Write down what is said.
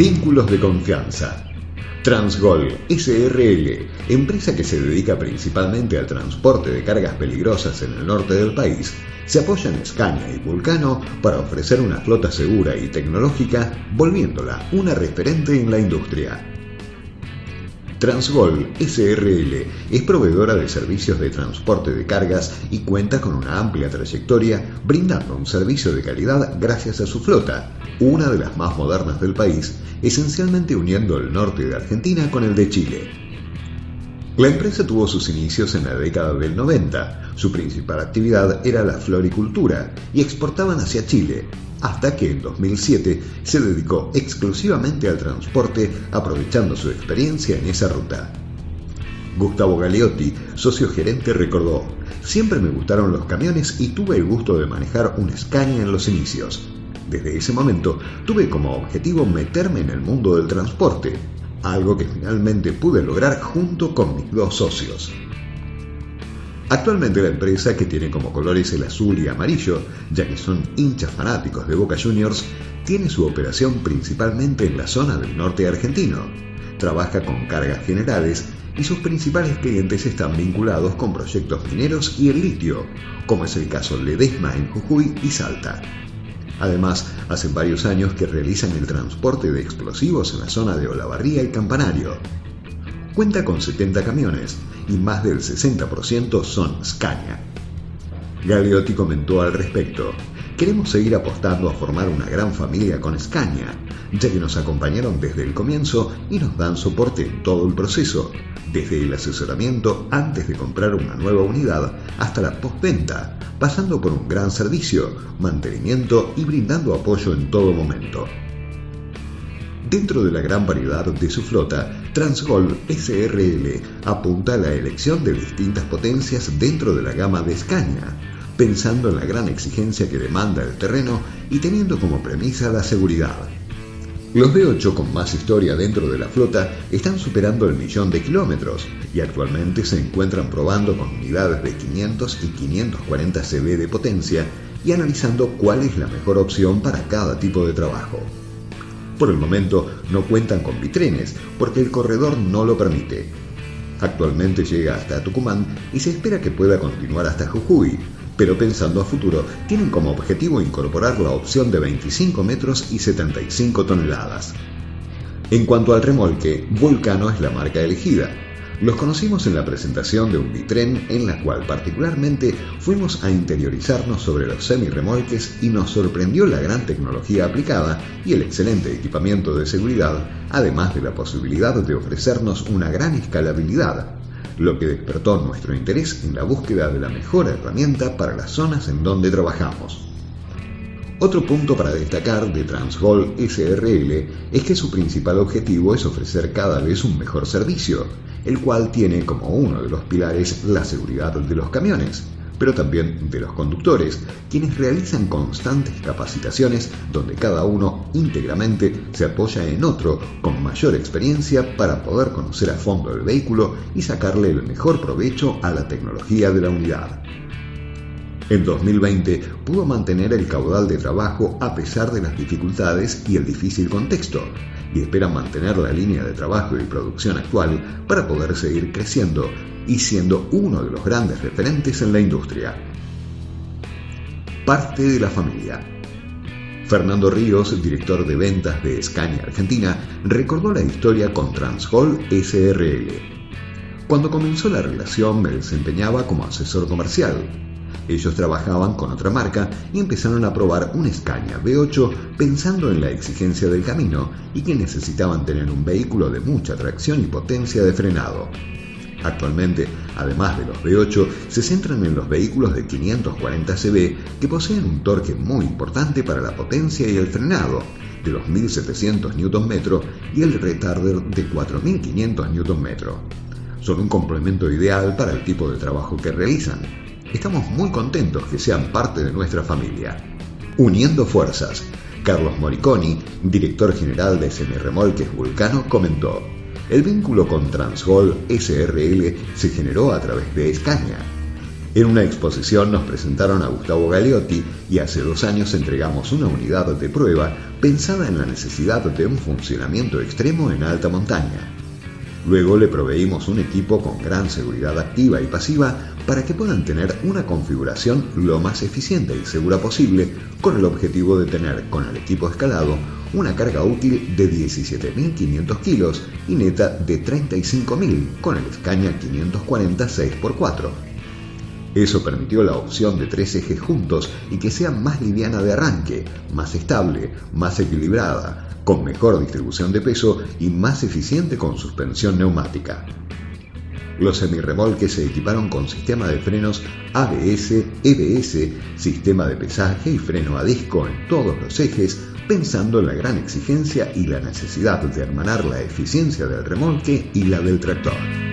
Vínculos de confianza. Transgol SRL, empresa que se dedica principalmente al transporte de cargas peligrosas en el norte del país, se apoya en Scania y Vulcano para ofrecer una flota segura y tecnológica, volviéndola una referente en la industria. Transgol SRL es proveedora de servicios de transporte de cargas y cuenta con una amplia trayectoria brindando un servicio de calidad gracias a su flota, una de las más modernas del país, esencialmente uniendo el norte de Argentina con el de Chile. La empresa tuvo sus inicios en la década del 90. Su principal actividad era la floricultura y exportaban hacia Chile, hasta que en 2007 se dedicó exclusivamente al transporte aprovechando su experiencia en esa ruta. Gustavo Galeotti, socio gerente, recordó, siempre me gustaron los camiones y tuve el gusto de manejar un Scania en los inicios. Desde ese momento tuve como objetivo meterme en el mundo del transporte, algo que finalmente pude lograr junto con mis dos socios. Actualmente la empresa, que tiene como colores el azul y amarillo, ya que son hinchas fanáticos de Boca Juniors, tiene su operación principalmente en la zona del norte argentino. Trabaja con cargas generales y sus principales clientes están vinculados con proyectos mineros y el litio, como es el caso de Ledesma en Jujuy y Salta. Además, hace varios años que realizan el transporte de explosivos en la zona de Olavarría y Campanario. Cuenta con 70 camiones y más del 60% son Scania. Galeotti comentó al respecto, queremos seguir apostando a formar una gran familia con Scania, ya que nos acompañaron desde el comienzo y nos dan soporte en todo el proceso, desde el asesoramiento antes de comprar una nueva unidad hasta la postventa, pasando por un gran servicio, mantenimiento y brindando apoyo en todo momento. Dentro de la gran variedad de su flota, Transgol SRL apunta a la elección de distintas potencias dentro de la gama de Scania, pensando en la gran exigencia que demanda el terreno y teniendo como premisa la seguridad. Los V8 con más historia dentro de la flota están superando el millón de kilómetros y actualmente se encuentran probando con unidades de 500 y 540 cb de potencia y analizando cuál es la mejor opción para cada tipo de trabajo. Por el momento no cuentan con bitrenes porque el corredor no lo permite. Actualmente llega hasta Tucumán y se espera que pueda continuar hasta Jujuy, pero pensando a futuro, tienen como objetivo incorporar la opción de 25 metros y 75 toneladas. En cuanto al remolque, Vulcano es la marca elegida, los conocimos en la presentación de un bitren en la cual particularmente fuimos a interiorizarnos sobre los semi-remolques y nos sorprendió la gran tecnología aplicada y el excelente equipamiento de seguridad, además de la posibilidad de ofrecernos una gran escalabilidad, lo que despertó nuestro interés en la búsqueda de la mejor herramienta para las zonas en donde trabajamos. Otro punto para destacar de Transgol SRL es que su principal objetivo es ofrecer cada vez un mejor servicio, el cual tiene como uno de los pilares la seguridad de los camiones, pero también de los conductores, quienes realizan constantes capacitaciones donde cada uno íntegramente se apoya en otro con mayor experiencia para poder conocer a fondo el vehículo y sacarle el mejor provecho a la tecnología de la unidad. En 2020 pudo mantener el caudal de trabajo a pesar de las dificultades y el difícil contexto, y espera mantener la línea de trabajo y producción actual para poder seguir creciendo y siendo uno de los grandes referentes en la industria. Parte de la familia. Fernando Ríos, director de ventas de Scania Argentina, recordó la historia con Transhol SRL. Cuando comenzó la relación me desempeñaba como asesor comercial ellos trabajaban con otra marca y empezaron a probar un Scania V8 pensando en la exigencia del camino y que necesitaban tener un vehículo de mucha tracción y potencia de frenado. Actualmente, además de los V8, se centran en los vehículos de 540 cb que poseen un torque muy importante para la potencia y el frenado, de los 1700 Nm y el retarder de 4500 Nm. Son un complemento ideal para el tipo de trabajo que realizan, Estamos muy contentos que sean parte de nuestra familia. Uniendo fuerzas, Carlos Moriconi, director general de Semirremolques Vulcano, comentó, el vínculo con Transgol SRL se generó a través de Escaña. En una exposición nos presentaron a Gustavo Galeotti y hace dos años entregamos una unidad de prueba pensada en la necesidad de un funcionamiento extremo en alta montaña. Luego le proveímos un equipo con gran seguridad activa y pasiva para que puedan tener una configuración lo más eficiente y segura posible con el objetivo de tener con el equipo escalado una carga útil de 17.500 kilos y neta de 35.000 con el Scania 540 6x4. Eso permitió la opción de tres ejes juntos y que sea más liviana de arranque, más estable, más equilibrada, con mejor distribución de peso y más eficiente con suspensión neumática. Los semirremolques se equiparon con sistema de frenos ABS, EBS, sistema de pesaje y freno a disco en todos los ejes, pensando en la gran exigencia y la necesidad de hermanar la eficiencia del remolque y la del tractor.